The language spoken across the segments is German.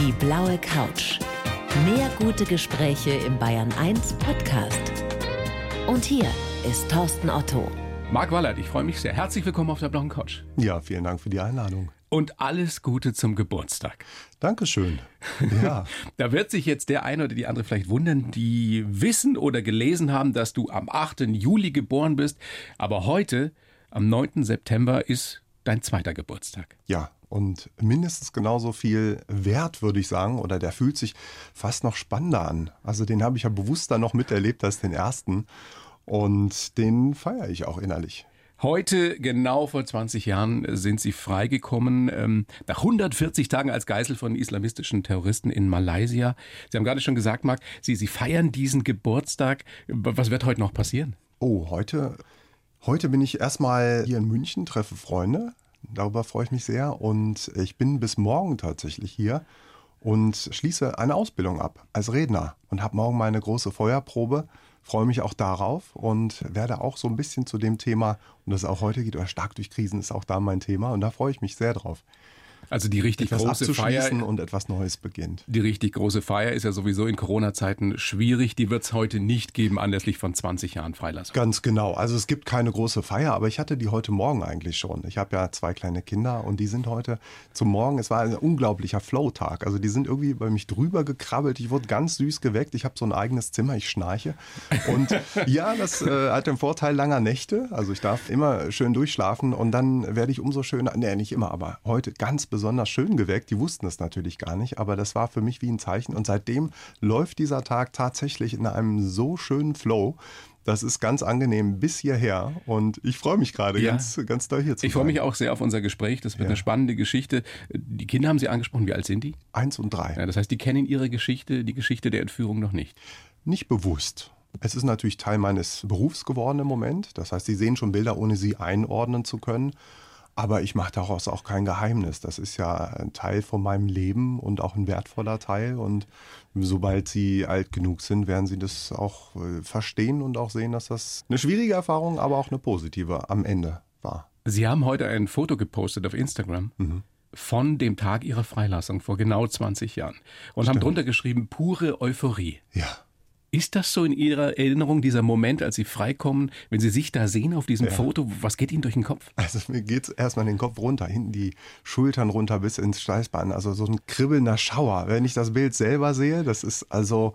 Die blaue Couch. Mehr gute Gespräche im Bayern 1 Podcast. Und hier ist Thorsten Otto. Marc Wallert, ich freue mich sehr. Herzlich willkommen auf der blauen Couch. Ja, vielen Dank für die Einladung. Und alles Gute zum Geburtstag. Dankeschön. Ja. da wird sich jetzt der eine oder die andere vielleicht wundern, die wissen oder gelesen haben, dass du am 8. Juli geboren bist. Aber heute, am 9. September, ist dein zweiter Geburtstag. Ja, und mindestens genauso viel wert, würde ich sagen, oder der fühlt sich fast noch spannender an. Also den habe ich ja bewusster noch miterlebt als den ersten. Und den feiere ich auch innerlich. Heute, genau vor 20 Jahren, sind sie freigekommen, ähm, nach 140 Tagen als Geisel von islamistischen Terroristen in Malaysia. Sie haben gerade schon gesagt, Marc, Sie, Sie feiern diesen Geburtstag. Was wird heute noch passieren? Oh, heute, heute bin ich erstmal hier in München, treffe Freunde. Darüber freue ich mich sehr. Und ich bin bis morgen tatsächlich hier und schließe eine Ausbildung ab als Redner und habe morgen meine große Feuerprobe freue mich auch darauf und werde auch so ein bisschen zu dem Thema, um das auch heute geht, oder stark durch Krisen ist auch da mein Thema und da freue ich mich sehr drauf. Also die richtig etwas große Feier und etwas Neues beginnt. Die richtig große Feier ist ja sowieso in Corona-Zeiten schwierig. Die wird es heute nicht geben, anlässlich von 20 Jahren Freilassung. Ganz genau. Also es gibt keine große Feier, aber ich hatte die heute Morgen eigentlich schon. Ich habe ja zwei kleine Kinder und die sind heute zum Morgen. Es war ein unglaublicher Flow-Tag. Also die sind irgendwie bei mich drüber gekrabbelt. Ich wurde ganz süß geweckt. Ich habe so ein eigenes Zimmer. Ich schnarche. Und ja, das äh, hat den Vorteil langer Nächte. Also ich darf immer schön durchschlafen und dann werde ich umso schöner. Nee, nicht immer, aber heute ganz besonders besonders schön geweckt. Die wussten es natürlich gar nicht, aber das war für mich wie ein Zeichen. Und seitdem läuft dieser Tag tatsächlich in einem so schönen Flow. Das ist ganz angenehm bis hierher und ich freue mich gerade ja. ganz, ganz doll hier zu Ich freue mich auch sehr auf unser Gespräch. Das wird ja. eine spannende Geschichte. Die Kinder haben Sie angesprochen. Wie alt sind die? Eins und drei. Ja, das heißt, die kennen ihre Geschichte, die Geschichte der Entführung noch nicht. Nicht bewusst. Es ist natürlich Teil meines Berufs geworden im Moment. Das heißt, Sie sehen schon Bilder, ohne sie einordnen zu können. Aber ich mache daraus auch kein Geheimnis. Das ist ja ein Teil von meinem Leben und auch ein wertvoller Teil. Und sobald sie alt genug sind, werden sie das auch äh, verstehen und auch sehen, dass das eine schwierige Erfahrung, aber auch eine positive am Ende war. Sie haben heute ein Foto gepostet auf Instagram. Mhm von dem Tag ihrer Freilassung vor genau 20 Jahren und Stimmt. haben drunter geschrieben pure Euphorie. Ja. Ist das so in Ihrer Erinnerung, dieser Moment, als Sie freikommen, wenn Sie sich da sehen auf diesem ja. Foto? Was geht Ihnen durch den Kopf? Also mir geht es erstmal den Kopf runter, hinten die Schultern runter bis ins Steißbein. Also so ein kribbelnder Schauer. Wenn ich das Bild selber sehe, das ist also,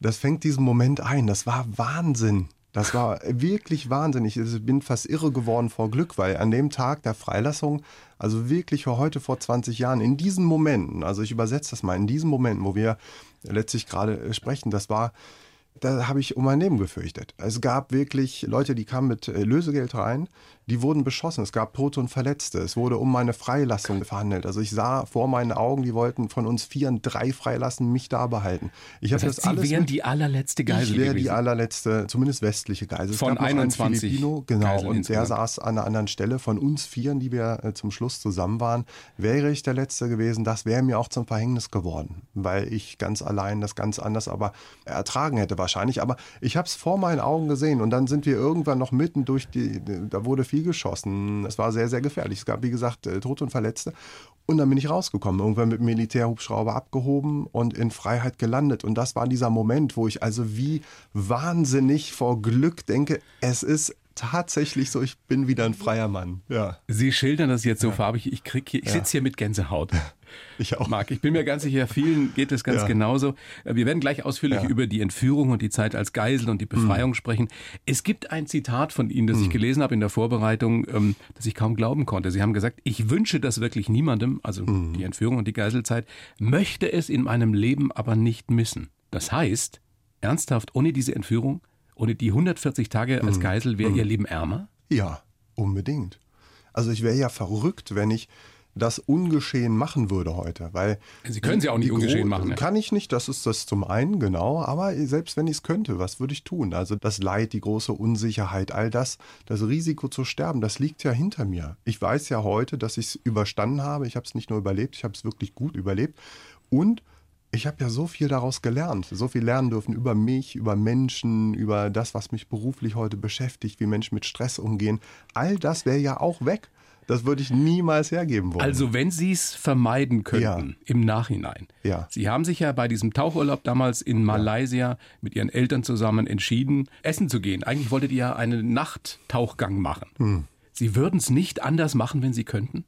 das fängt diesen Moment ein. Das war Wahnsinn. Das war wirklich wahnsinnig. Ich bin fast irre geworden vor Glück, weil an dem Tag der Freilassung, also wirklich heute vor 20 Jahren, in diesen Momenten, also ich übersetze das mal, in diesen Momenten, wo wir letztlich gerade sprechen, das war da habe ich um mein Leben gefürchtet. Es gab wirklich Leute, die kamen mit äh, Lösegeld rein, die wurden beschossen. Es gab Tote und Verletzte. Es wurde um meine Freilassung verhandelt. Also ich sah vor meinen Augen, die wollten von uns vier drei freilassen, mich da behalten. Ich das heißt, das alles Sie wären die allerletzte Geisel Ich wäre die allerletzte, zumindest westliche Geisel. Von 21 Filipino, genau, Geiseln und der saß an einer anderen Stelle. Von uns Vieren, die wir äh, zum Schluss zusammen waren, wäre ich der Letzte gewesen. Das wäre mir auch zum Verhängnis geworden, weil ich ganz allein das ganz anders aber ertragen hätte wahrscheinlich. Aber ich habe es vor meinen Augen gesehen und dann sind wir irgendwann noch mitten durch die, da wurde viel geschossen. Es war sehr, sehr gefährlich. Es gab, wie gesagt, äh, Tote und Verletzte. Und dann bin ich rausgekommen, irgendwann mit Militärhubschrauber abgehoben und in Freiheit gelandet. Und das war dieser Moment, wo ich also wie wahnsinnig vor Glück denke, es ist tatsächlich so, ich bin wieder ein freier Mann. Ja. Sie schildern das jetzt so ja. farbig, ich krieg hier, ich ja. sitze hier mit Gänsehaut. Ich auch. Marc, ich bin mir ganz sicher, vielen geht es ganz ja. genauso. Wir werden gleich ausführlich über die Entführung und die Zeit als Geisel und die Befreiung mhm. sprechen. Es gibt ein Zitat von Ihnen, das mhm. ich gelesen habe in der Vorbereitung, ähm, das ich kaum glauben konnte. Sie haben gesagt, ich wünsche das wirklich niemandem, also mhm. die Entführung und die Geiselzeit, möchte es in meinem Leben aber nicht missen. Das heißt, ernsthaft, ohne diese Entführung ohne die 140 Tage als mhm. Geisel wäre mhm. Ihr Leben ärmer? Ja, unbedingt. Also ich wäre ja verrückt, wenn ich das ungeschehen machen würde heute, weil Sie können sie auch nicht ungeschehen machen. Ne? Kann ich nicht, das ist das zum einen genau, aber selbst wenn ich es könnte, was würde ich tun? Also das Leid, die große Unsicherheit, all das, das Risiko zu sterben, das liegt ja hinter mir. Ich weiß ja heute, dass ich es überstanden habe. Ich habe es nicht nur überlebt, ich habe es wirklich gut überlebt und ich habe ja so viel daraus gelernt, so viel lernen dürfen über mich, über Menschen, über das, was mich beruflich heute beschäftigt, wie Menschen mit Stress umgehen. All das wäre ja auch weg. Das würde ich niemals hergeben wollen. Also wenn Sie es vermeiden könnten ja. im Nachhinein. Ja. Sie haben sich ja bei diesem Tauchurlaub damals in Malaysia mit Ihren Eltern zusammen entschieden, essen zu gehen. Eigentlich wolltet ihr ja einen Nachttauchgang machen. Hm. Sie würden es nicht anders machen, wenn Sie könnten?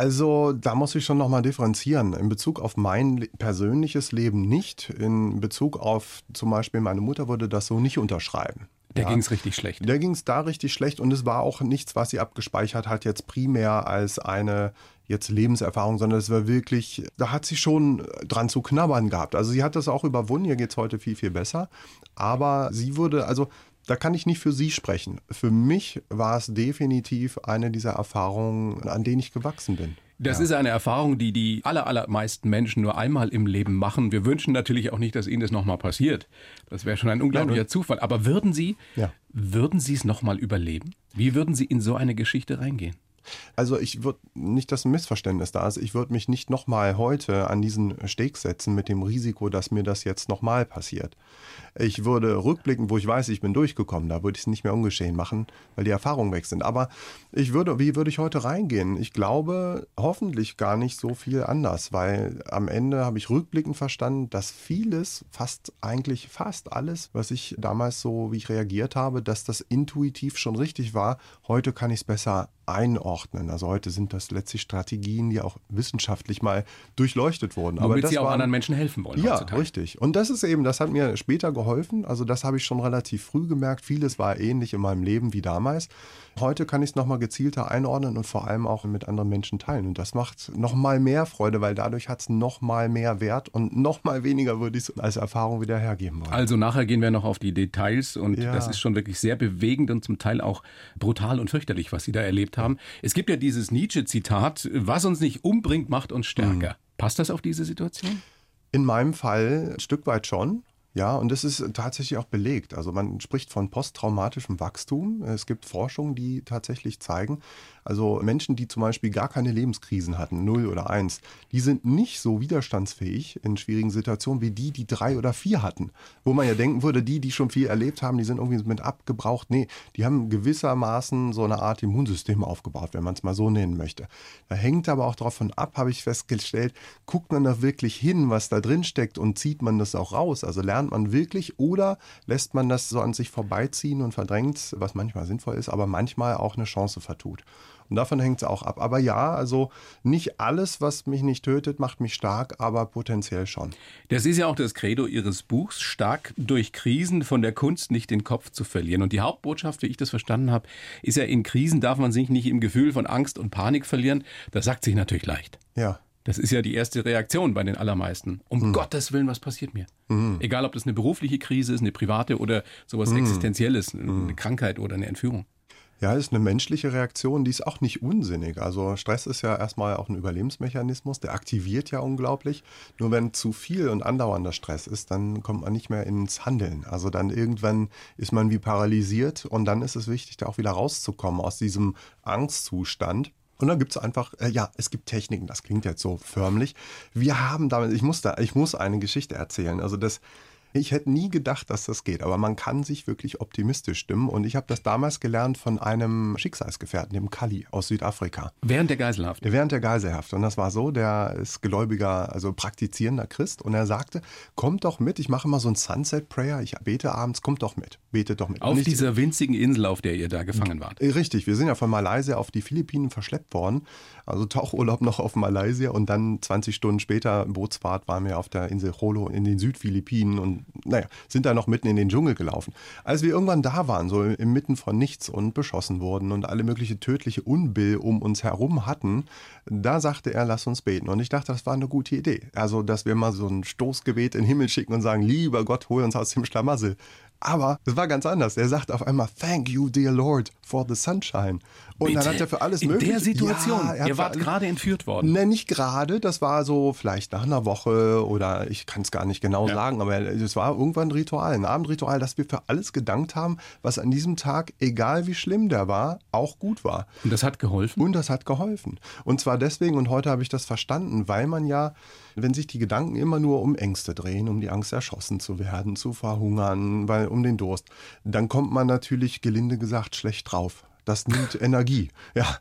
Also da muss ich schon nochmal differenzieren. In Bezug auf mein persönliches Leben nicht. In Bezug auf zum Beispiel meine Mutter würde das so nicht unterschreiben. Der ja, ging es richtig schlecht. Der ging es da richtig schlecht und es war auch nichts, was sie abgespeichert hat, jetzt primär als eine jetzt Lebenserfahrung, sondern es war wirklich, da hat sie schon dran zu knabbern gehabt. Also sie hat das auch überwunden, ihr geht es heute viel, viel besser. Aber sie würde, also da kann ich nicht für Sie sprechen. Für mich war es definitiv eine dieser Erfahrungen, an denen ich gewachsen bin. Das ja. ist eine Erfahrung, die die aller, allermeisten Menschen nur einmal im Leben machen. Wir wünschen natürlich auch nicht, dass Ihnen das nochmal passiert. Das wäre schon ein unglaublicher Nein, Zufall. Aber würden Sie, ja. würden Sie es nochmal überleben? Wie würden Sie in so eine Geschichte reingehen? Also ich würde nicht, dass ein Missverständnis da ist, ich würde mich nicht nochmal heute an diesen Steg setzen mit dem Risiko, dass mir das jetzt nochmal passiert. Ich würde rückblicken, wo ich weiß, ich bin durchgekommen, da würde ich es nicht mehr ungeschehen machen, weil die Erfahrungen weg sind. Aber ich würde, wie würde ich heute reingehen? Ich glaube, hoffentlich gar nicht so viel anders, weil am Ende habe ich rückblickend verstanden, dass vieles, fast eigentlich fast alles, was ich damals so, wie ich reagiert habe, dass das intuitiv schon richtig war. Heute kann ich es besser einordnen. Also heute sind das letztlich Strategien, die auch wissenschaftlich mal durchleuchtet wurden. Womit Aber das Sie auch waren, anderen Menschen helfen wollen. Ja, heutzutage. richtig. Und das ist eben, das hat mir später geholfen. Also das habe ich schon relativ früh gemerkt. Vieles war ähnlich in meinem Leben wie damals. Heute kann ich es nochmal gezielter einordnen und vor allem auch mit anderen Menschen teilen. Und das macht nochmal mehr Freude, weil dadurch hat es nochmal mehr Wert und nochmal weniger würde ich es als Erfahrung wieder hergeben wollen. Also nachher gehen wir noch auf die Details und ja. das ist schon wirklich sehr bewegend und zum Teil auch brutal und fürchterlich, was Sie da erlebt haben. Es gibt ja dieses Nietzsche-Zitat, was uns nicht umbringt, macht uns stärker. Mhm. Passt das auf diese Situation? In meinem Fall ein Stück weit schon. Ja, und das ist tatsächlich auch belegt. Also man spricht von posttraumatischem Wachstum. Es gibt Forschungen, die tatsächlich zeigen, also Menschen, die zum Beispiel gar keine Lebenskrisen hatten, null oder eins, die sind nicht so widerstandsfähig in schwierigen Situationen wie die, die drei oder vier hatten. Wo man ja denken würde, die, die schon viel erlebt haben, die sind irgendwie mit abgebraucht. Nee, die haben gewissermaßen so eine Art Immunsystem aufgebaut, wenn man es mal so nennen möchte. Da hängt aber auch davon ab, habe ich festgestellt, guckt man da wirklich hin, was da drin steckt und zieht man das auch raus? Also lernt man wirklich oder lässt man das so an sich vorbeiziehen und verdrängt, was manchmal sinnvoll ist, aber manchmal auch eine Chance vertut. Und davon hängt es auch ab. Aber ja, also nicht alles, was mich nicht tötet, macht mich stark, aber potenziell schon. Das ist ja auch das Credo Ihres Buchs, stark durch Krisen von der Kunst nicht den Kopf zu verlieren. Und die Hauptbotschaft, wie ich das verstanden habe, ist ja, in Krisen darf man sich nicht im Gefühl von Angst und Panik verlieren. Das sagt sich natürlich leicht. Ja. Das ist ja die erste Reaktion bei den allermeisten. Um mhm. Gottes Willen, was passiert mir? Mhm. Egal, ob das eine berufliche Krise ist, eine private oder sowas mhm. Existenzielles, eine mhm. Krankheit oder eine Entführung. Ja, ist eine menschliche Reaktion, die ist auch nicht unsinnig. Also Stress ist ja erstmal auch ein Überlebensmechanismus, der aktiviert ja unglaublich. Nur wenn zu viel und andauernder Stress ist, dann kommt man nicht mehr ins Handeln. Also dann irgendwann ist man wie paralysiert und dann ist es wichtig, da auch wieder rauszukommen aus diesem Angstzustand. Und dann gibt es einfach, äh, ja, es gibt Techniken, das klingt jetzt so förmlich. Wir haben damit, ich muss da, ich muss eine Geschichte erzählen. Also das, ich hätte nie gedacht, dass das geht, aber man kann sich wirklich optimistisch stimmen. Und ich habe das damals gelernt von einem Schicksalsgefährten, dem Kali aus Südafrika. Während der Geiselhaft? Während der Geiselhaft. Und das war so, der ist gläubiger, also praktizierender Christ. Und er sagte, kommt doch mit, ich mache mal so ein Sunset Prayer, ich bete abends, kommt doch mit, betet doch mit. Auf dieser winzigen Insel, auf der ihr da gefangen wart? Richtig, wir sind ja von Malaysia auf die Philippinen verschleppt worden. Also Tauchurlaub noch auf Malaysia und dann 20 Stunden später Bootsfahrt waren wir auf der Insel Jolo in den Südphilippinen und naja, sind da noch mitten in den Dschungel gelaufen. Als wir irgendwann da waren, so inmitten von nichts und beschossen wurden und alle mögliche tödliche Unbill um uns herum hatten, da sagte er, lass uns beten. Und ich dachte, das war eine gute Idee. Also, dass wir mal so ein Stoßgebet in den Himmel schicken und sagen, lieber Gott, hol uns aus dem Schlamassel. Aber es war ganz anders. Er sagt auf einmal, Thank you, dear Lord, for the sunshine. Und Bitte? dann hat er für alles mögliche. In der Situation. Ja, Ihr wart gerade entführt worden. Ne, nicht gerade. Das war so vielleicht nach einer Woche oder ich kann es gar nicht genau ja. sagen, aber es war irgendwann ein Ritual, ein Abendritual, dass wir für alles gedankt haben, was an diesem Tag, egal wie schlimm der war, auch gut war. Und das hat geholfen? Und das hat geholfen. Und zwar deswegen, und heute habe ich das verstanden, weil man ja wenn sich die Gedanken immer nur um Ängste drehen, um die Angst erschossen zu werden, zu verhungern, weil um den Durst, dann kommt man natürlich gelinde gesagt schlecht drauf. Das nimmt Energie. Ja.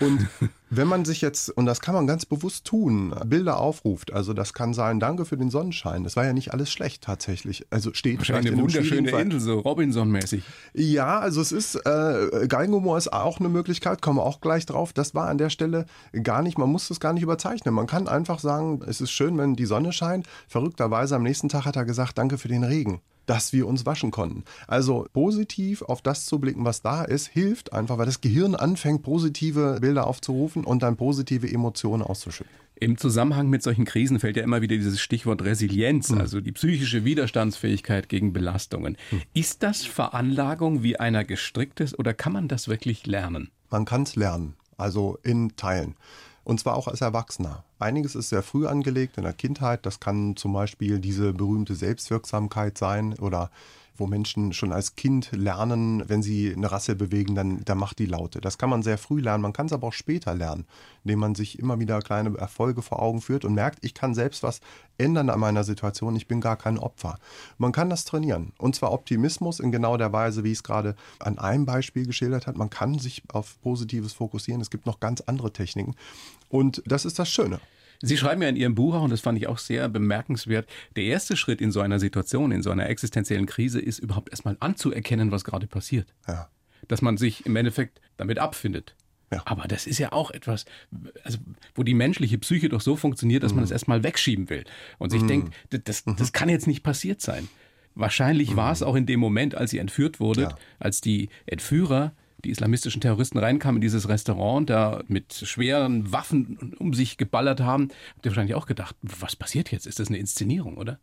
Und wenn man sich jetzt, und das kann man ganz bewusst tun, Bilder aufruft, also das kann sein, danke für den Sonnenschein. Das war ja nicht alles schlecht tatsächlich. Also steht Wahrscheinlich eine wunderschöne Insel, so Robinson-mäßig. Ja, also es ist, äh, Geigenhumor ist auch eine Möglichkeit, kommen wir auch gleich drauf. Das war an der Stelle gar nicht, man muss das gar nicht überzeichnen. Man kann einfach sagen, es ist schön, wenn die Sonne scheint. Verrückterweise am nächsten Tag hat er gesagt, danke für den Regen dass wir uns waschen konnten. Also positiv auf das zu blicken, was da ist, hilft einfach, weil das Gehirn anfängt, positive Bilder aufzurufen und dann positive Emotionen auszuschütten. Im Zusammenhang mit solchen Krisen fällt ja immer wieder dieses Stichwort Resilienz, mhm. also die psychische Widerstandsfähigkeit gegen Belastungen. Mhm. Ist das Veranlagung, wie einer gestrickt ist, oder kann man das wirklich lernen? Man kann es lernen, also in Teilen. Und zwar auch als Erwachsener. Einiges ist sehr früh angelegt in der Kindheit. Das kann zum Beispiel diese berühmte Selbstwirksamkeit sein oder wo Menschen schon als Kind lernen, wenn sie eine Rasse bewegen, dann, dann macht die Laute. Das kann man sehr früh lernen, man kann es aber auch später lernen, indem man sich immer wieder kleine Erfolge vor Augen führt und merkt, ich kann selbst was ändern an meiner Situation, ich bin gar kein Opfer. Man kann das trainieren und zwar Optimismus in genau der Weise, wie es gerade an einem Beispiel geschildert hat. Man kann sich auf Positives fokussieren, es gibt noch ganz andere Techniken und das ist das Schöne. Sie schreiben ja in Ihrem Buch, und das fand ich auch sehr bemerkenswert, der erste Schritt in so einer Situation, in so einer existenziellen Krise, ist überhaupt erstmal anzuerkennen, was gerade passiert. Ja. Dass man sich im Endeffekt damit abfindet. Ja. Aber das ist ja auch etwas, also, wo die menschliche Psyche doch so funktioniert, dass mhm. man es erstmal wegschieben will. Und sich mhm. denkt, das, das mhm. kann jetzt nicht passiert sein. Wahrscheinlich mhm. war es auch in dem Moment, als sie entführt wurde, ja. als die Entführer die islamistischen Terroristen reinkamen in dieses Restaurant, da mit schweren Waffen um sich geballert haben, habt ihr wahrscheinlich auch gedacht, was passiert jetzt? Ist das eine Inszenierung, oder?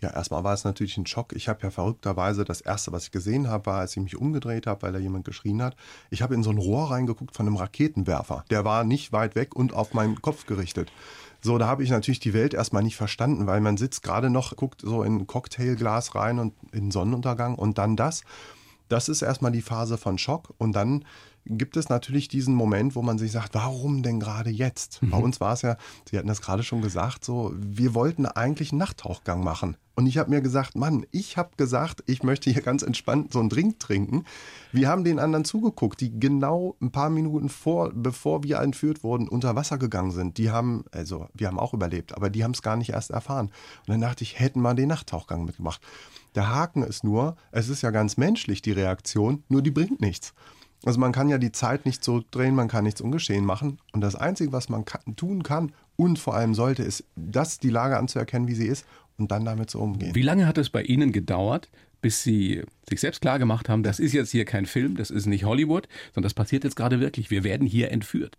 Ja, erstmal war es natürlich ein Schock. Ich habe ja verrückterweise das erste, was ich gesehen habe, war, als ich mich umgedreht habe, weil da jemand geschrien hat. Ich habe in so ein Rohr reingeguckt von einem Raketenwerfer. Der war nicht weit weg und auf meinen Kopf gerichtet. So, da habe ich natürlich die Welt erstmal nicht verstanden, weil man sitzt gerade noch, guckt so in ein Cocktailglas rein und in Sonnenuntergang und dann das. Das ist erstmal die Phase von Schock und dann gibt es natürlich diesen Moment, wo man sich sagt, warum denn gerade jetzt? Mhm. Bei uns war es ja, Sie hatten das gerade schon gesagt, so, wir wollten eigentlich einen Nachttauchgang machen. Und ich habe mir gesagt, Mann, ich habe gesagt, ich möchte hier ganz entspannt so einen Drink trinken. Wir haben den anderen zugeguckt, die genau ein paar Minuten vor, bevor wir entführt wurden, unter Wasser gegangen sind. Die haben, also wir haben auch überlebt, aber die haben es gar nicht erst erfahren. Und dann dachte ich, hätten wir den Nachttauchgang mitgemacht. Der Haken ist nur, es ist ja ganz menschlich, die Reaktion, nur die bringt nichts. Also man kann ja die Zeit nicht zurückdrehen, man kann nichts ungeschehen machen. Und das Einzige, was man kann, tun kann und vor allem sollte, ist, das die Lage anzuerkennen, wie sie ist und dann damit zu umgehen. Wie lange hat es bei Ihnen gedauert, bis Sie sich selbst klar gemacht haben, das ist jetzt hier kein Film, das ist nicht Hollywood, sondern das passiert jetzt gerade wirklich. Wir werden hier entführt.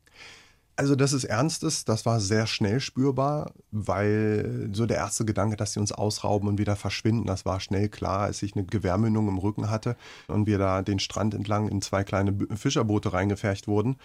Also, dass es ernst ist, das war sehr schnell spürbar, weil so der erste Gedanke, dass sie uns ausrauben und wieder verschwinden, das war schnell klar, als ich eine Gewehrmündung im Rücken hatte und wir da den Strand entlang in zwei kleine Fischerboote reingefercht wurden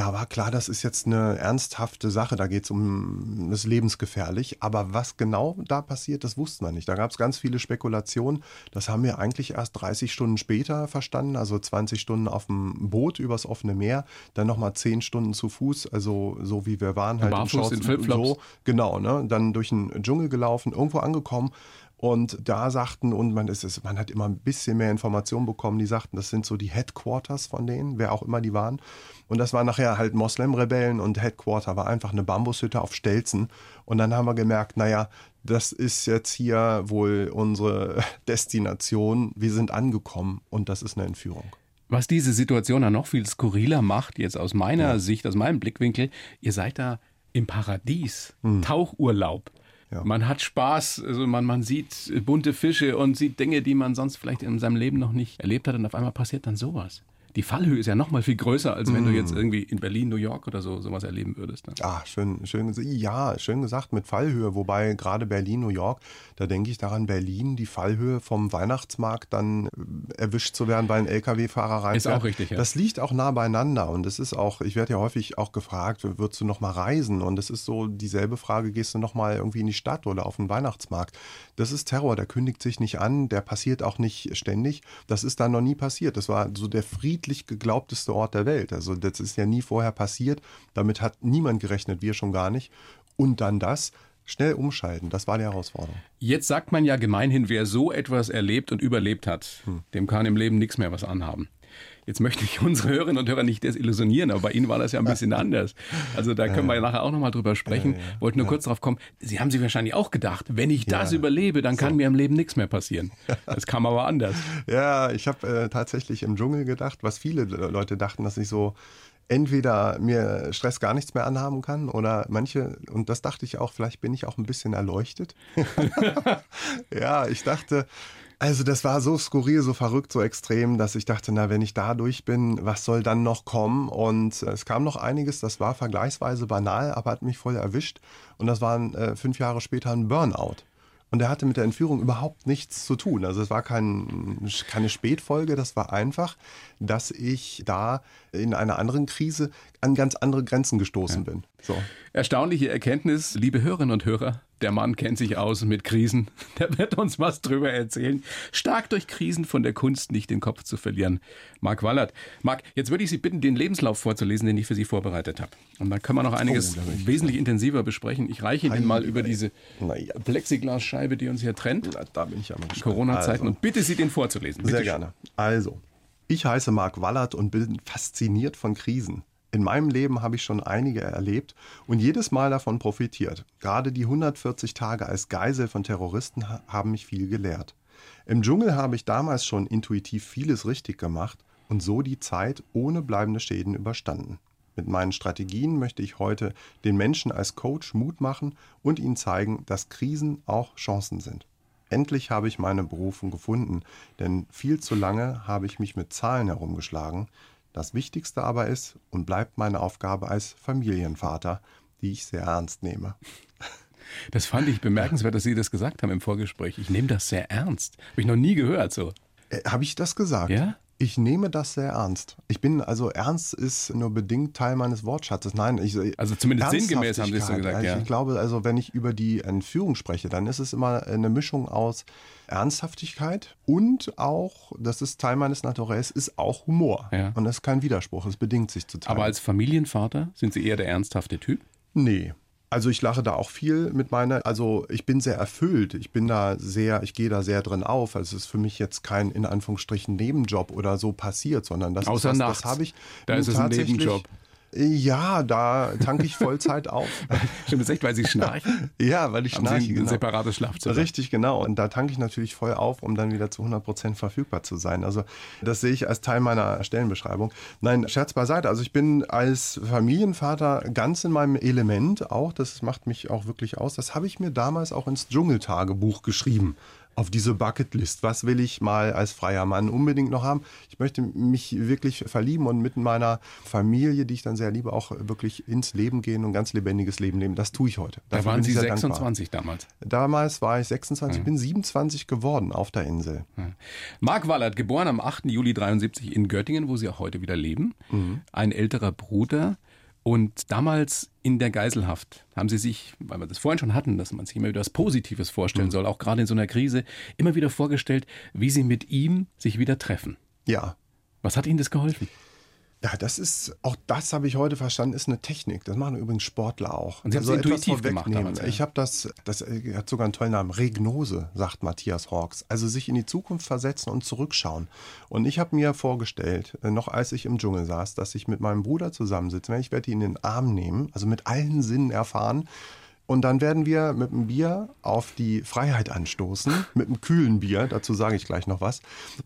da war klar, das ist jetzt eine ernsthafte Sache, da geht es um das lebensgefährlich. Aber was genau da passiert, das wusste man nicht. Da gab es ganz viele Spekulationen. Das haben wir eigentlich erst 30 Stunden später verstanden, also 20 Stunden auf dem Boot übers offene Meer, dann nochmal 10 Stunden zu Fuß, also so wie wir waren, halt Barfuß in Flipflops. So, genau, ne? Dann durch den Dschungel gelaufen, irgendwo angekommen und da sagten, und man, ist, man hat immer ein bisschen mehr Informationen bekommen, die sagten, das sind so die Headquarters von denen, wer auch immer die waren. Und das waren nachher halt Moslem-Rebellen und Headquarter war einfach eine Bambushütte auf Stelzen. Und dann haben wir gemerkt, naja, das ist jetzt hier wohl unsere Destination. Wir sind angekommen und das ist eine Entführung. Was diese Situation dann noch viel skurriler macht, jetzt aus meiner ja. Sicht, aus meinem Blickwinkel, ihr seid da im Paradies, hm. Tauchurlaub. Ja. Man hat Spaß, also man, man sieht bunte Fische und sieht Dinge, die man sonst vielleicht in seinem Leben noch nicht erlebt hat und auf einmal passiert dann sowas die Fallhöhe ist ja noch mal viel größer, als wenn mm. du jetzt irgendwie in Berlin, New York oder so sowas erleben würdest. Ne? Ah, schön, schön, ja, schön gesagt mit Fallhöhe. Wobei gerade Berlin, New York, da denke ich daran, Berlin, die Fallhöhe vom Weihnachtsmarkt dann äh, erwischt zu werden, weil ein LKW-Fahrer rein. Ist auch richtig, ja. Das liegt auch nah beieinander und es ist auch, ich werde ja häufig auch gefragt, würdest du noch mal reisen? Und es ist so dieselbe Frage, gehst du noch mal irgendwie in die Stadt oder auf den Weihnachtsmarkt? Das ist Terror, der kündigt sich nicht an, der passiert auch nicht ständig. Das ist da noch nie passiert. Das war so der friedlich geglaubteste Ort der Welt. Also das ist ja nie vorher passiert. Damit hat niemand gerechnet, wir schon gar nicht. Und dann das, schnell umschalten. Das war die Herausforderung. Jetzt sagt man ja gemeinhin, wer so etwas erlebt und überlebt hat, hm. dem kann im Leben nichts mehr was anhaben. Jetzt möchte ich unsere Hörerinnen und Hörer nicht desillusionieren, aber bei Ihnen war das ja ein bisschen anders. Also da können wir ja nachher auch nochmal drüber sprechen. Wollte nur kurz darauf kommen. Sie haben sich wahrscheinlich auch gedacht, wenn ich das überlebe, dann kann so. mir im Leben nichts mehr passieren. Das kam aber anders. Ja, ich habe äh, tatsächlich im Dschungel gedacht, was viele Leute dachten, dass ich so entweder mir Stress gar nichts mehr anhaben kann oder manche, und das dachte ich auch, vielleicht bin ich auch ein bisschen erleuchtet. ja, ich dachte, also das war so skurril, so verrückt, so extrem, dass ich dachte, na, wenn ich da durch bin, was soll dann noch kommen? Und äh, es kam noch einiges, das war vergleichsweise banal, aber hat mich voll erwischt. Und das war äh, fünf Jahre später ein Burnout. Und er hatte mit der Entführung überhaupt nichts zu tun. Also es war kein, keine Spätfolge, das war einfach, dass ich da in einer anderen Krise an ganz andere Grenzen gestoßen ja. bin. So. Erstaunliche Erkenntnis, liebe Hörerinnen und Hörer. Der Mann kennt sich aus mit Krisen. Der wird uns was drüber erzählen. Stark durch Krisen von der Kunst nicht den Kopf zu verlieren. Marc Wallert. Marc, jetzt würde ich Sie bitten, den Lebenslauf vorzulesen, den ich für Sie vorbereitet habe. Und dann können wir noch einiges oh, wesentlich intensiver besprechen. Ich reiche Ihnen mal über diese ja. Plexiglasscheibe, die uns hier trennt. Na, da bin ich aber Corona-Zeiten. Also. Und bitte Sie den vorzulesen. Bitte Sehr gerne. Also, ich heiße Marc Wallert und bin fasziniert von Krisen. In meinem Leben habe ich schon einige erlebt und jedes Mal davon profitiert. Gerade die 140 Tage als Geisel von Terroristen haben mich viel gelehrt. Im Dschungel habe ich damals schon intuitiv vieles richtig gemacht und so die Zeit ohne bleibende Schäden überstanden. Mit meinen Strategien möchte ich heute den Menschen als Coach Mut machen und ihnen zeigen, dass Krisen auch Chancen sind. Endlich habe ich meine Berufung gefunden, denn viel zu lange habe ich mich mit Zahlen herumgeschlagen, das Wichtigste aber ist und bleibt meine Aufgabe als Familienvater, die ich sehr ernst nehme. Das fand ich bemerkenswert, dass Sie das gesagt haben im Vorgespräch. Ich nehme das sehr ernst. Habe ich noch nie gehört so. Äh, Habe ich das gesagt? Ja? Ich nehme das sehr ernst. Ich bin, also ernst ist nur bedingt Teil meines Wortschatzes. Nein, ich, also zumindest sinngemäß haben Sie es so gesagt. Ja. Ich glaube, also wenn ich über die Entführung spreche, dann ist es immer eine Mischung aus Ernsthaftigkeit und auch, das ist Teil meines Naturells, ist auch Humor. Ja. Und das ist kein Widerspruch, es bedingt sich zu teilen. Aber als Familienvater sind Sie eher der ernsthafte Typ? Nee, also ich lache da auch viel mit meiner, also ich bin sehr erfüllt, ich bin da sehr, ich gehe da sehr drin auf. Also es ist für mich jetzt kein in Anführungsstrichen Nebenjob oder so passiert, sondern das Außer ist was, das habe ich. Da ist es ein Nebenjob. Ja, da tanke ich Vollzeit auf. Stimmt das echt, weil Sie schnarchen? ja, weil ich Haben schnarche. Sie ein genau. separates Schlafzimmer. Richtig, genau. Und da tanke ich natürlich voll auf, um dann wieder zu 100 Prozent verfügbar zu sein. Also das sehe ich als Teil meiner Stellenbeschreibung. Nein, Scherz beiseite. Also ich bin als Familienvater ganz in meinem Element auch. Das macht mich auch wirklich aus. Das habe ich mir damals auch ins Dschungeltagebuch geschrieben auf diese Bucketlist. Was will ich mal als freier Mann unbedingt noch haben? Ich möchte mich wirklich verlieben und mit meiner Familie, die ich dann sehr liebe, auch wirklich ins Leben gehen und ganz lebendiges Leben leben. Das tue ich heute. Da Dafür waren Sie 26 dankbar. damals? Damals war ich 26, ja. bin 27 geworden auf der Insel. Ja. Marc Wallert, geboren am 8. Juli 73 in Göttingen, wo Sie auch heute wieder leben. Mhm. Ein älterer Bruder. Und damals in der Geiselhaft haben Sie sich, weil wir das vorhin schon hatten, dass man sich immer wieder was Positives vorstellen mhm. soll, auch gerade in so einer Krise, immer wieder vorgestellt, wie Sie mit ihm sich wieder treffen. Ja. Was hat Ihnen das geholfen? Ja, das ist, auch das habe ich heute verstanden, ist eine Technik. Das machen übrigens Sportler auch. Und Sie also haben es intuitiv gemacht damals, ja. Ich habe das, das hat sogar einen tollen Namen, Regnose, sagt Matthias Hawks. Also sich in die Zukunft versetzen und zurückschauen. Und ich habe mir vorgestellt, äh, noch als ich im Dschungel saß, dass ich mit meinem Bruder zusammensitze. Ich werde ihn in den Arm nehmen, also mit allen Sinnen erfahren, und dann werden wir mit dem Bier auf die Freiheit anstoßen, mit einem kühlen Bier, dazu sage ich gleich noch was.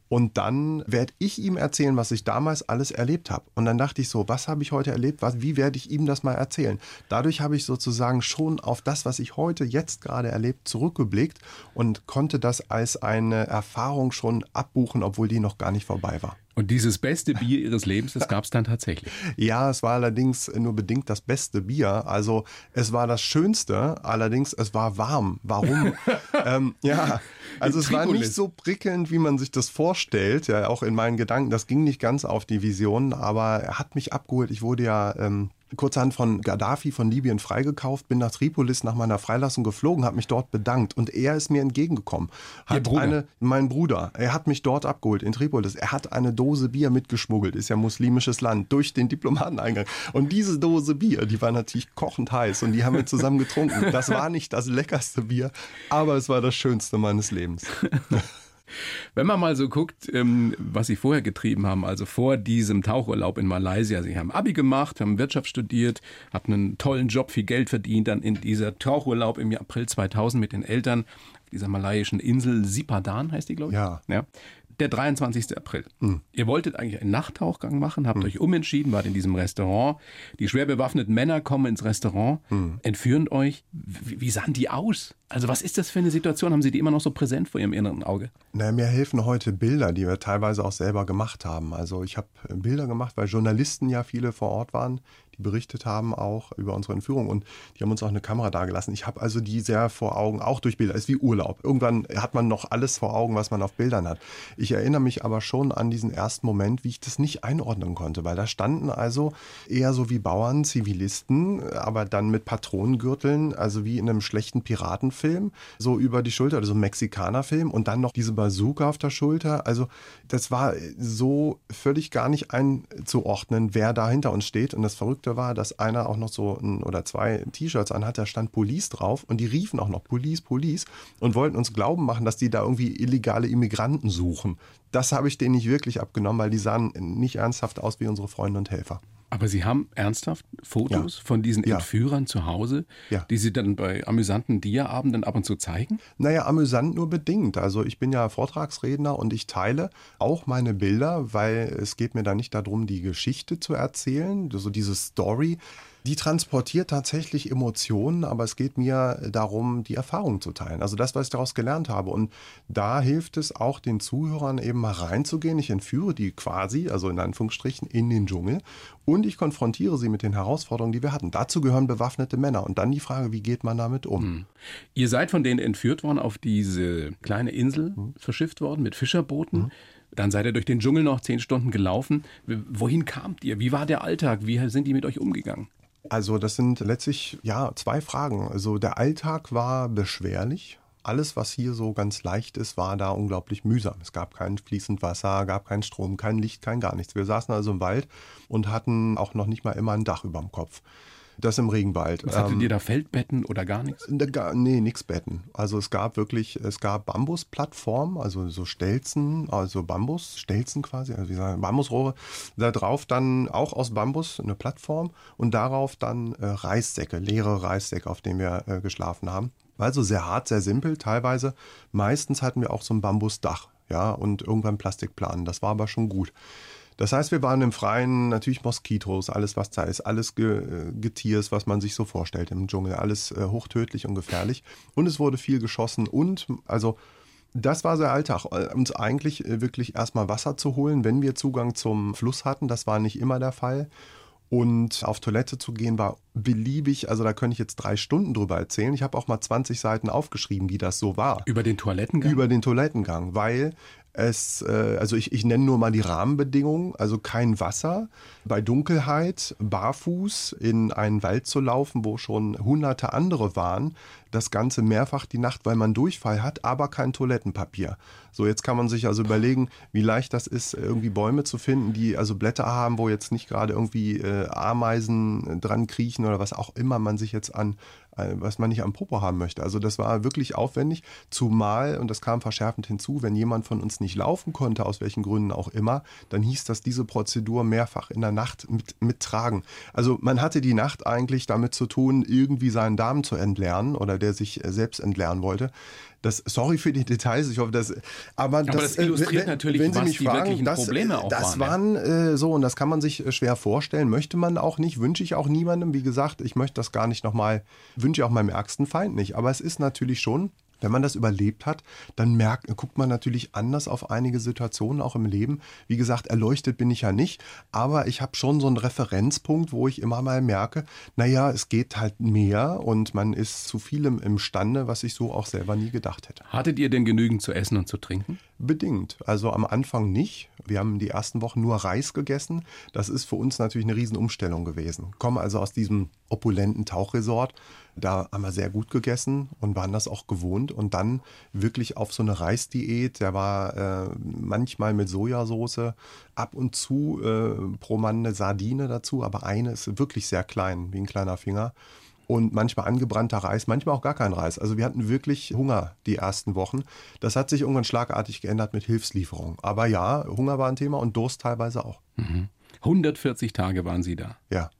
Und dann werde ich ihm erzählen, was ich damals alles erlebt habe. Und dann dachte ich so, was habe ich heute erlebt, was, wie werde ich ihm das mal erzählen? Dadurch habe ich sozusagen schon auf das, was ich heute jetzt gerade erlebt, zurückgeblickt und konnte das als eine Erfahrung schon abbuchen, obwohl die noch gar nicht vorbei war. Und dieses beste Bier ihres Lebens, das gab es dann tatsächlich. Ja, es war allerdings nur bedingt das beste Bier. Also es war das Schönste, allerdings es war warm. Warum? ähm, ja, also es war nicht so prickelnd, wie man sich das vorstellt. Ja, auch in meinen Gedanken. Das ging nicht ganz auf die Vision, aber er hat mich abgeholt. Ich wurde ja ähm, kurzerhand von Gaddafi von Libyen freigekauft, bin nach Tripolis nach meiner Freilassung geflogen, habe mich dort bedankt und er ist mir entgegengekommen. Hat Bruder. eine, mein Bruder, er hat mich dort abgeholt in Tripolis. Er hat eine Dose Bier mitgeschmuggelt, ist ja muslimisches Land, durch den Diplomateneingang. Und diese Dose Bier, die war natürlich kochend heiß und die haben wir zusammen getrunken. Das war nicht das leckerste Bier, aber es war das schönste meines Lebens. Wenn man mal so guckt, ähm, was Sie vorher getrieben haben, also vor diesem Tauchurlaub in Malaysia, Sie haben Abi gemacht, haben Wirtschaft studiert, hatten einen tollen Job, viel Geld verdient, dann in dieser Tauchurlaub im April 2000 mit den Eltern dieser malaiischen Insel Sipadan heißt die, glaube ich. Ja. ja der 23. April. Mhm. Ihr wolltet eigentlich einen Nachttauchgang machen, habt mhm. euch umentschieden, wart in diesem Restaurant. Die schwer bewaffneten Männer kommen ins Restaurant, mhm. entführen euch. Wie, wie, sahen die aus? Also was ist das für eine Situation? Haben Sie die immer noch so präsent vor Ihrem inneren Auge? Na, mir helfen heute Bilder, die wir teilweise auch selber gemacht haben. Also ich habe Bilder gemacht, weil Journalisten ja viele vor Ort waren, die berichtet haben auch über unsere Entführung und die haben uns auch eine Kamera dagelassen. Ich habe also die sehr vor Augen, auch durch Bilder. Ist wie Urlaub. Irgendwann hat man noch alles vor Augen, was man auf Bildern hat. Ich erinnere mich aber schon an diesen ersten Moment, wie ich das nicht einordnen konnte, weil da standen also eher so wie Bauern, Zivilisten, aber dann mit Patronengürteln, also wie in einem schlechten Piratenfilm, so über die Schulter, also Mexikanerfilm und dann noch diese Bazooka auf der Schulter. Also das war so völlig gar nicht einzuordnen, wer da hinter uns steht. Und das Verrückte Verrückte war, dass einer auch noch so ein oder zwei T-Shirts anhat, da stand Police drauf und die riefen auch noch Police, Police und wollten uns glauben machen, dass die da irgendwie illegale Immigranten suchen. Das habe ich denen nicht wirklich abgenommen, weil die sahen nicht ernsthaft aus wie unsere Freunde und Helfer. Aber Sie haben ernsthaft Fotos ja. von diesen ja. Entführern zu Hause, ja. die Sie dann bei amüsanten Dia-Abenden ab und zu zeigen? Naja, amüsant nur bedingt. Also ich bin ja Vortragsredner und ich teile auch meine Bilder, weil es geht mir da nicht darum, die Geschichte zu erzählen, so diese Story, die transportiert tatsächlich Emotionen, aber es geht mir darum, die Erfahrung zu teilen. Also das, was ich daraus gelernt habe. Und da hilft es auch den Zuhörern eben mal reinzugehen. Ich entführe die quasi, also in Anführungsstrichen, in den Dschungel und ich konfrontiere sie mit den Herausforderungen, die wir hatten. Dazu gehören bewaffnete Männer. Und dann die Frage, wie geht man damit um? Hm. Ihr seid von denen entführt worden, auf diese kleine Insel hm. verschifft worden mit Fischerbooten. Hm. Dann seid ihr durch den Dschungel noch zehn Stunden gelaufen. Wohin kamt ihr? Wie war der Alltag? Wie sind die mit euch umgegangen? Also das sind letztlich ja zwei Fragen. Also der Alltag war beschwerlich. Alles, was hier so ganz leicht ist, war da unglaublich mühsam. Es gab kein fließend Wasser, gab keinen Strom, kein Licht, kein gar nichts. Wir saßen also im Wald und hatten auch noch nicht mal immer ein Dach über dem Kopf. Das im Regenwald. Was hattet ähm, ihr da Feldbetten oder gar nichts? Gar, nee, nichts Betten. Also es gab wirklich, es gab Bambusplattformen, also so Stelzen, also Bambus, Stelzen quasi, also wie sagen, Bambusrohre. Da drauf dann auch aus Bambus eine Plattform und darauf dann äh, Reissäcke, leere Reissäcke, auf denen wir äh, geschlafen haben. Also sehr hart, sehr simpel teilweise. Meistens hatten wir auch so ein Bambusdach, ja, und irgendwann Plastikplanen. Das war aber schon gut. Das heißt, wir waren im Freien, natürlich Moskitos, alles was da ist, alles Ge äh, Getiers, was man sich so vorstellt im Dschungel, alles äh, hochtödlich und gefährlich. Und es wurde viel geschossen und also das war sehr Alltag, äh, uns eigentlich äh, wirklich erstmal Wasser zu holen, wenn wir Zugang zum Fluss hatten. Das war nicht immer der Fall. Und auf Toilette zu gehen war beliebig, also da könnte ich jetzt drei Stunden drüber erzählen. Ich habe auch mal 20 Seiten aufgeschrieben, wie das so war. Über den Toilettengang? Über den Toilettengang, weil es, äh, also ich, ich nenne nur mal die Rahmenbedingungen, also kein Wasser, bei Dunkelheit barfuß in einen Wald zu laufen, wo schon hunderte andere waren, das Ganze mehrfach die Nacht, weil man Durchfall hat, aber kein Toilettenpapier. So, jetzt kann man sich also überlegen, wie leicht das ist, irgendwie Bäume zu finden, die also Blätter haben, wo jetzt nicht gerade irgendwie äh, Ameisen dran kriechen oder was auch immer man sich jetzt an was man nicht am Popo haben möchte. Also das war wirklich aufwendig, zumal, und das kam verschärfend hinzu, wenn jemand von uns nicht laufen konnte, aus welchen Gründen auch immer, dann hieß das diese Prozedur mehrfach in der Nacht mit, mittragen. Also man hatte die Nacht eigentlich damit zu tun, irgendwie seinen Darm zu entlernen oder der sich selbst entlernen wollte. Das, sorry für die Details, ich hoffe, das. Aber, aber das, das äh, illustriert wenn, natürlich, wenn Sie was mich die fragen, wirklichen das, Probleme auch Das waren, waren äh, so, und das kann man sich äh, schwer vorstellen, möchte man auch nicht, wünsche ich auch niemandem. Wie gesagt, ich möchte das gar nicht nochmal, wünsche ich auch meinem ärgsten Feind nicht. Aber es ist natürlich schon wenn man das überlebt hat, dann merkt, guckt man natürlich anders auf einige Situationen auch im Leben. Wie gesagt, erleuchtet bin ich ja nicht, aber ich habe schon so einen Referenzpunkt, wo ich immer mal merke, naja, es geht halt mehr und man ist zu vielem imstande, was ich so auch selber nie gedacht hätte. Hattet ihr denn genügend zu essen und zu trinken? Bedingt. Also am Anfang nicht. Wir haben die ersten Wochen nur Reis gegessen. Das ist für uns natürlich eine Riesenumstellung gewesen. Kommen also aus diesem opulenten Tauchresort da haben wir sehr gut gegessen und waren das auch gewohnt. Und dann wirklich auf so eine Reisdiät, der war äh, manchmal mit Sojasauce, ab und zu äh, pro Mann eine Sardine dazu, aber eine ist wirklich sehr klein, wie ein kleiner Finger. und manchmal angebrannter Reis, manchmal auch gar kein Reis. Also wir hatten wirklich Hunger die ersten Wochen. Das hat sich irgendwann schlagartig geändert mit Hilfslieferungen. Aber ja, Hunger war ein Thema und Durst teilweise auch. Mhm. 140 Tage waren Sie da. Ja.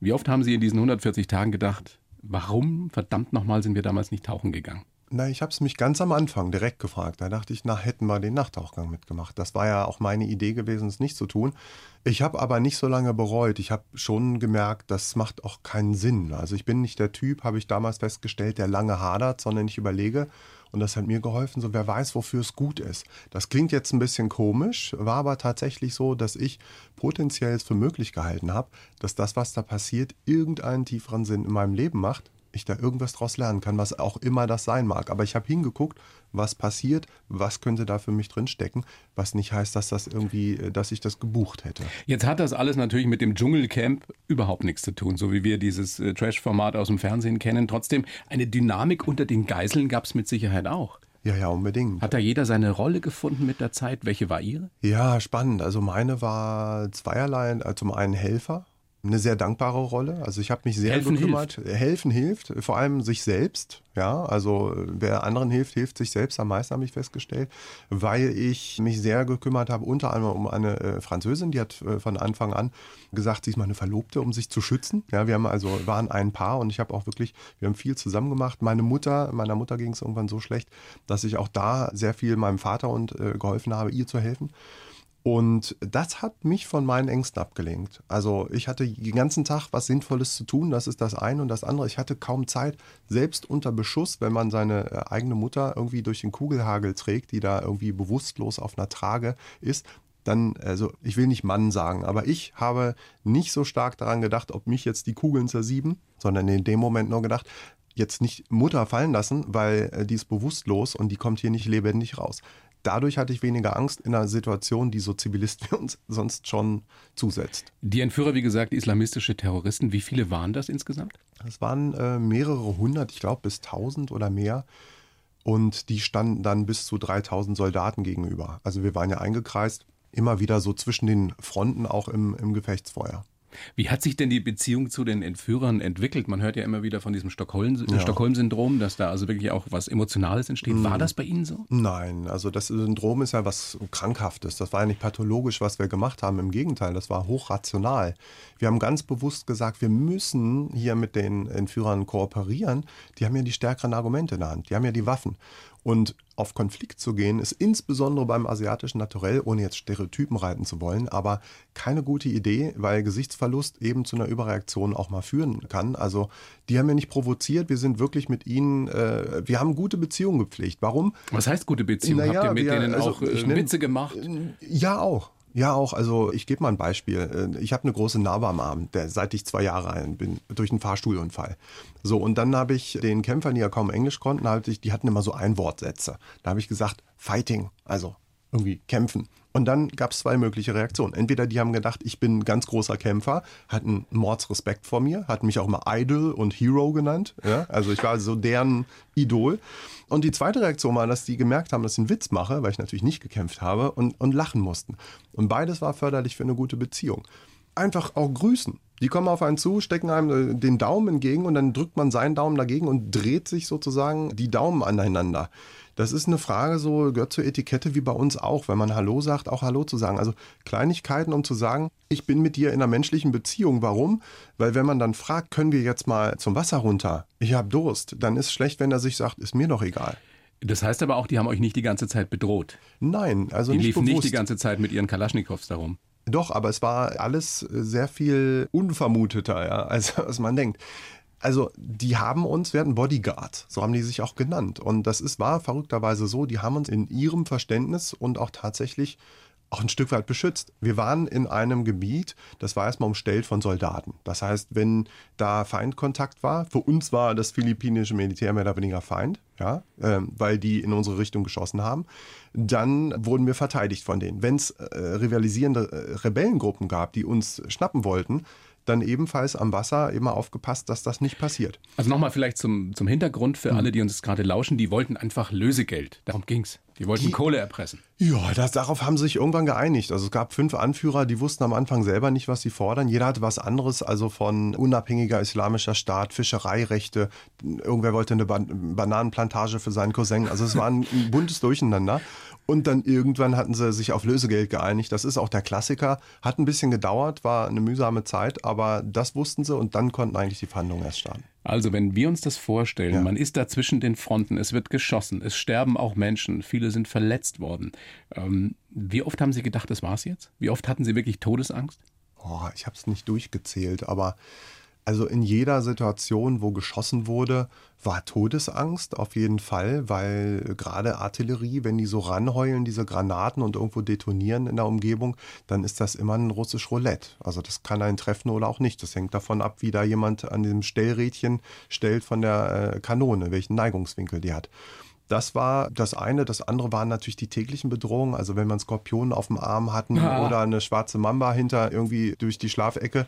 Wie oft haben Sie in diesen 140 Tagen gedacht, warum verdammt nochmal sind wir damals nicht tauchen gegangen? Na, ich habe es mich ganz am Anfang direkt gefragt. Da dachte ich, na, hätten wir den Nachttauchgang mitgemacht. Das war ja auch meine Idee gewesen, es nicht zu tun. Ich habe aber nicht so lange bereut. Ich habe schon gemerkt, das macht auch keinen Sinn. Also ich bin nicht der Typ, habe ich damals festgestellt, der lange hadert, sondern ich überlege. Und das hat mir geholfen, so wer weiß, wofür es gut ist. Das klingt jetzt ein bisschen komisch, war aber tatsächlich so, dass ich potenziell es für möglich gehalten habe, dass das, was da passiert, irgendeinen tieferen Sinn in meinem Leben macht ich da irgendwas draus lernen kann, was auch immer das sein mag. Aber ich habe hingeguckt, was passiert, was könnte da für mich drin stecken, was nicht heißt, dass das irgendwie, äh, dass ich das gebucht hätte. Jetzt hat das alles natürlich mit dem Dschungelcamp überhaupt nichts zu tun, so wie wir dieses äh, Trash-Format aus dem Fernsehen kennen. Trotzdem, eine Dynamik unter den Geiseln gab es mit Sicherheit auch. Ja, ja, unbedingt. Hat da jeder seine Rolle gefunden mit der Zeit? Welche war Ihre? Ja, spannend. Also meine war zweierlei. Also zum einen Helfer, eine sehr dankbare Rolle. Also ich habe mich sehr Helfen gekümmert. Hilft. Helfen hilft, vor allem sich selbst. Ja, also wer anderen hilft, hilft sich selbst am meisten, habe ich festgestellt, weil ich mich sehr gekümmert habe, unter anderem um eine äh, Französin, die hat äh, von Anfang an gesagt, sie ist meine Verlobte, um sich zu schützen. Ja, wir haben also waren ein Paar und ich habe auch wirklich, wir haben viel zusammen gemacht. Meine Mutter, meiner Mutter ging es irgendwann so schlecht, dass ich auch da sehr viel meinem Vater und äh, geholfen habe, ihr zu helfen. Und das hat mich von meinen Ängsten abgelenkt. Also ich hatte den ganzen Tag was Sinnvolles zu tun, das ist das eine und das andere. Ich hatte kaum Zeit, selbst unter Beschuss, wenn man seine äh, eigene Mutter irgendwie durch den Kugelhagel trägt, die da irgendwie bewusstlos auf einer Trage ist, dann, also ich will nicht Mann sagen, aber ich habe nicht so stark daran gedacht, ob mich jetzt die Kugeln zersieben, sondern in dem Moment nur gedacht, jetzt nicht Mutter fallen lassen, weil äh, die ist bewusstlos und die kommt hier nicht lebendig raus dadurch hatte ich weniger Angst in einer Situation, die so Zivilisten wie uns sonst schon zusetzt. Die Entführer, wie gesagt, islamistische Terroristen, wie viele waren das insgesamt? Es waren äh, mehrere hundert, ich glaube bis tausend oder mehr. Und die standen dann bis zu 3000 Soldaten gegenüber. Also wir waren ja eingekreist, immer wieder so zwischen den Fronten auch im, im Gefechtsfeuer. Wie hat sich denn die Beziehung zu den Entführern entwickelt? Man hört ja immer wieder von diesem Stockholm-Syndrom, ja. Stockholm dass da also wirklich auch was Emotionales entsteht. War mhm. das bei Ihnen so? Nein, also das Syndrom ist ja was Krankhaftes. Das war ja nicht pathologisch, was wir gemacht haben. Im Gegenteil, das war hochrational. Wir haben ganz bewusst gesagt, wir müssen hier mit den Entführern kooperieren. Die haben ja die stärkeren Argumente in der Hand. Die haben ja die Waffen. Und auf Konflikt zu gehen, ist insbesondere beim asiatischen Naturell, ohne jetzt Stereotypen reiten zu wollen, aber keine gute Idee, weil Gesichtsverlust eben zu einer Überreaktion auch mal führen kann. Also die haben ja nicht provoziert, wir sind wirklich mit ihnen, äh, wir haben gute Beziehungen gepflegt. Warum? Was heißt gute Beziehungen? Naja, Habt ihr mit wir, denen also, auch äh, Witze gemacht? Ja, auch. Ja, auch. Also ich gebe mal ein Beispiel. Äh, ich habe eine große Narbe am Arm, der, seit ich zwei Jahre alt bin, durch einen Fahrstuhlunfall. So, und dann habe ich den Kämpfern, die ja kaum Englisch konnten, halt die hatten immer so Einwortsätze. Da habe ich gesagt, Fighting, also irgendwie kämpfen. Und dann gab es zwei mögliche Reaktionen. Entweder die haben gedacht, ich bin ein ganz großer Kämpfer, hatten Mordsrespekt vor mir, hatten mich auch immer Idol und Hero genannt. Ja? Also ich war so deren Idol. Und die zweite Reaktion war, dass die gemerkt haben, dass ich einen Witz mache, weil ich natürlich nicht gekämpft habe und, und lachen mussten. Und beides war förderlich für eine gute Beziehung. Einfach auch grüßen. Die kommen auf einen zu, stecken einem äh, den Daumen entgegen und dann drückt man seinen Daumen dagegen und dreht sich sozusagen die Daumen aneinander. Das ist eine Frage, so gehört zur Etikette wie bei uns auch, wenn man Hallo sagt, auch Hallo zu sagen. Also Kleinigkeiten, um zu sagen, ich bin mit dir in einer menschlichen Beziehung. Warum? Weil wenn man dann fragt, können wir jetzt mal zum Wasser runter? Ich habe Durst. Dann ist schlecht, wenn er sich sagt, ist mir doch egal. Das heißt aber auch, die haben euch nicht die ganze Zeit bedroht. Nein, also die nicht liefen bewusst. nicht die ganze Zeit mit ihren Kalaschnikows darum. Doch, aber es war alles sehr viel unvermuteter, ja, als, als man denkt. Also die haben uns, wir hatten Bodyguard, so haben die sich auch genannt. Und das ist, war verrückterweise so, die haben uns in ihrem Verständnis und auch tatsächlich auch ein Stück weit beschützt. Wir waren in einem Gebiet, das war erstmal umstellt von Soldaten. Das heißt, wenn da Feindkontakt war, für uns war das philippinische Militär mehr oder weniger Feind, ja, äh, weil die in unsere Richtung geschossen haben, dann wurden wir verteidigt von denen. Wenn es äh, rivalisierende äh, Rebellengruppen gab, die uns schnappen wollten, dann ebenfalls am Wasser immer aufgepasst, dass das nicht passiert. Also nochmal vielleicht zum, zum Hintergrund für mhm. alle, die uns gerade lauschen, die wollten einfach Lösegeld. Darum ging's. Die wollten die, Kohle erpressen. Ja, das, darauf haben sie sich irgendwann geeinigt. Also es gab fünf Anführer, die wussten am Anfang selber nicht, was sie fordern. Jeder hatte was anderes, also von unabhängiger islamischer Staat, Fischereirechte. Irgendwer wollte eine Ban Bananenplantage für seinen Cousin. Also es war ein, ein buntes Durcheinander. Und dann irgendwann hatten sie sich auf Lösegeld geeinigt. Das ist auch der Klassiker. Hat ein bisschen gedauert, war eine mühsame Zeit, aber das wussten sie und dann konnten eigentlich die Verhandlungen erst starten. Also wenn wir uns das vorstellen, ja. man ist da zwischen den Fronten, es wird geschossen, es sterben auch Menschen, viele sind verletzt worden. Ähm, wie oft haben Sie gedacht, das war's jetzt? Wie oft hatten Sie wirklich Todesangst? Oh, ich habe es nicht durchgezählt, aber also in jeder Situation, wo geschossen wurde, war Todesangst auf jeden Fall, weil gerade Artillerie, wenn die so ranheulen, diese Granaten und irgendwo detonieren in der Umgebung, dann ist das immer ein russisch Roulette. Also das kann einen treffen oder auch nicht. Das hängt davon ab, wie da jemand an dem Stellrädchen stellt von der äh, Kanone, welchen Neigungswinkel die hat. Das war das eine. Das andere waren natürlich die täglichen Bedrohungen. Also wenn man Skorpionen auf dem Arm hatten ja. oder eine schwarze Mamba hinter irgendwie durch die Schlafecke.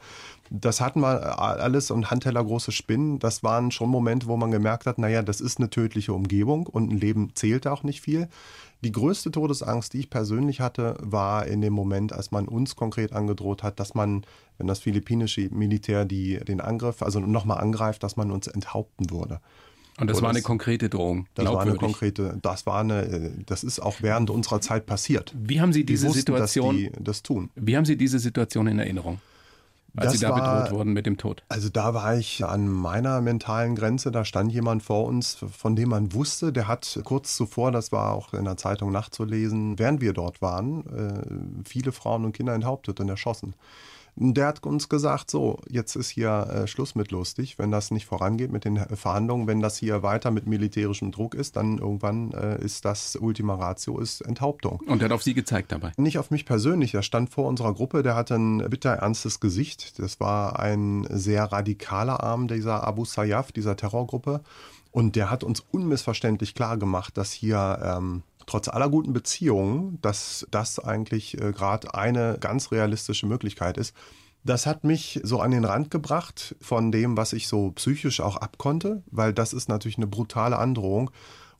Das hatten wir alles und Handteller große Spinnen. Das waren schon Momente, wo man gemerkt hat, naja, das ist eine tödliche Umgebung und ein Leben zählt auch nicht viel. Die größte Todesangst, die ich persönlich hatte, war in dem Moment, als man uns konkret angedroht hat, dass man, wenn das philippinische Militär die, den Angriff, also nochmal angreift, dass man uns enthaupten würde. Und das war eine konkrete Drohung. Das war eine konkrete, das war eine, das ist auch während unserer Zeit passiert. Wie haben Sie diese wussten, Situation, die das tun? Wie haben Sie diese Situation in Erinnerung? Als das Sie da war, bedroht wurden mit dem Tod? Also da war ich an meiner mentalen Grenze. Da stand jemand vor uns, von dem man wusste, der hat kurz zuvor, das war auch in der Zeitung nachzulesen, während wir dort waren, äh, viele Frauen und Kinder enthauptet und erschossen. Der hat uns gesagt, so, jetzt ist hier äh, Schluss mit lustig, wenn das nicht vorangeht mit den Verhandlungen, wenn das hier weiter mit militärischem Druck ist, dann irgendwann äh, ist das Ultima Ratio, ist Enthauptung. Und der hat auf Sie gezeigt dabei? Nicht auf mich persönlich, der stand vor unserer Gruppe, der hatte ein bitter ernstes Gesicht. Das war ein sehr radikaler Arm dieser Abu Sayyaf, dieser Terrorgruppe. Und der hat uns unmissverständlich klar gemacht, dass hier ähm, trotz aller guten Beziehungen, dass das eigentlich äh, gerade eine ganz realistische Möglichkeit ist. Das hat mich so an den Rand gebracht von dem, was ich so psychisch auch abkonnte, weil das ist natürlich eine brutale Androhung.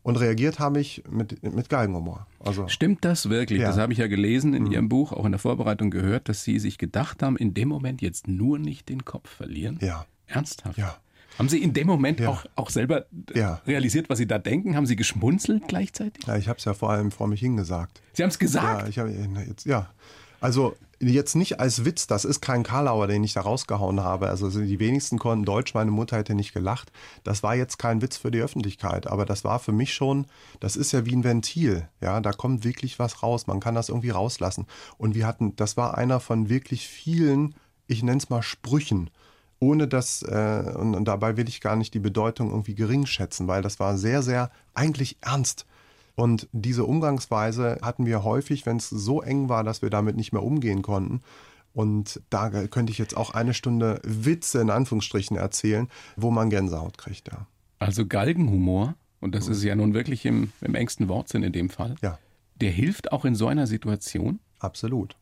Und reagiert habe ich mit, mit Geigenhumor. Also, Stimmt das wirklich? Ja. Das habe ich ja gelesen in mhm. Ihrem Buch, auch in der Vorbereitung gehört, dass Sie sich gedacht haben, in dem Moment jetzt nur nicht den Kopf verlieren. Ja. Ernsthaft? Ja. Haben Sie in dem Moment ja. auch, auch selber ja. realisiert, was Sie da denken? Haben Sie geschmunzelt gleichzeitig? Ja, ich habe es ja vor allem vor mich hingesagt. Sie haben es gesagt? Ja, ich habe jetzt, ja. Also jetzt nicht als Witz, das ist kein Karlauer, den ich da rausgehauen habe. Also die wenigsten konnten Deutsch, meine Mutter hätte nicht gelacht. Das war jetzt kein Witz für die Öffentlichkeit, aber das war für mich schon, das ist ja wie ein Ventil. Ja, da kommt wirklich was raus. Man kann das irgendwie rauslassen. Und wir hatten, das war einer von wirklich vielen, ich nenne es mal Sprüchen ohne dass, äh, und, und dabei will ich gar nicht die Bedeutung irgendwie gering schätzen, weil das war sehr, sehr eigentlich ernst. Und diese Umgangsweise hatten wir häufig, wenn es so eng war, dass wir damit nicht mehr umgehen konnten. Und da könnte ich jetzt auch eine Stunde Witze in Anführungsstrichen erzählen, wo man Gänsehaut kriegt, ja. Also Galgenhumor, und das mhm. ist ja nun wirklich im, im engsten Wortsinn in dem Fall, ja. der hilft auch in so einer Situation? Absolut.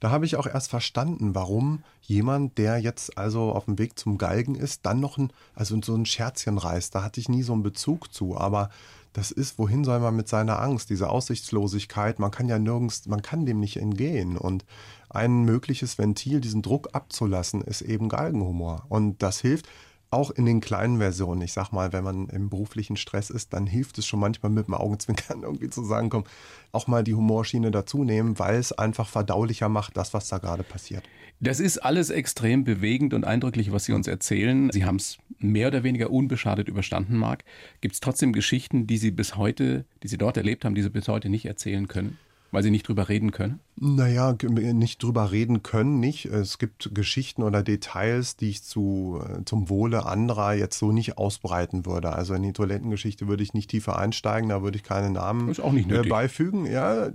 Da habe ich auch erst verstanden, warum jemand, der jetzt also auf dem Weg zum Galgen ist, dann noch ein, also so ein Scherzchen reißt. Da hatte ich nie so einen Bezug zu, aber das ist, wohin soll man mit seiner Angst, diese Aussichtslosigkeit, man kann ja nirgends, man kann dem nicht entgehen. Und ein mögliches Ventil, diesen Druck abzulassen, ist eben Galgenhumor. Und das hilft auch in den kleinen Versionen, ich sag mal, wenn man im beruflichen Stress ist, dann hilft es schon manchmal mit dem Augenzwinkern irgendwie zu sagen, komm, auch mal die Humorschiene dazu nehmen, weil es einfach verdaulicher macht, das, was da gerade passiert. Das ist alles extrem bewegend und eindrücklich, was Sie uns erzählen. Sie haben es mehr oder weniger unbeschadet überstanden, Marc. Gibt es trotzdem Geschichten, die Sie bis heute, die Sie dort erlebt haben, die Sie bis heute nicht erzählen können? Weil sie nicht drüber reden können? Naja, nicht drüber reden können, nicht. Es gibt Geschichten oder Details, die ich zu, äh, zum Wohle anderer jetzt so nicht ausbreiten würde. Also in die Toilettengeschichte würde ich nicht tiefer einsteigen, da würde ich keine Namen äh, beifügen. Ja,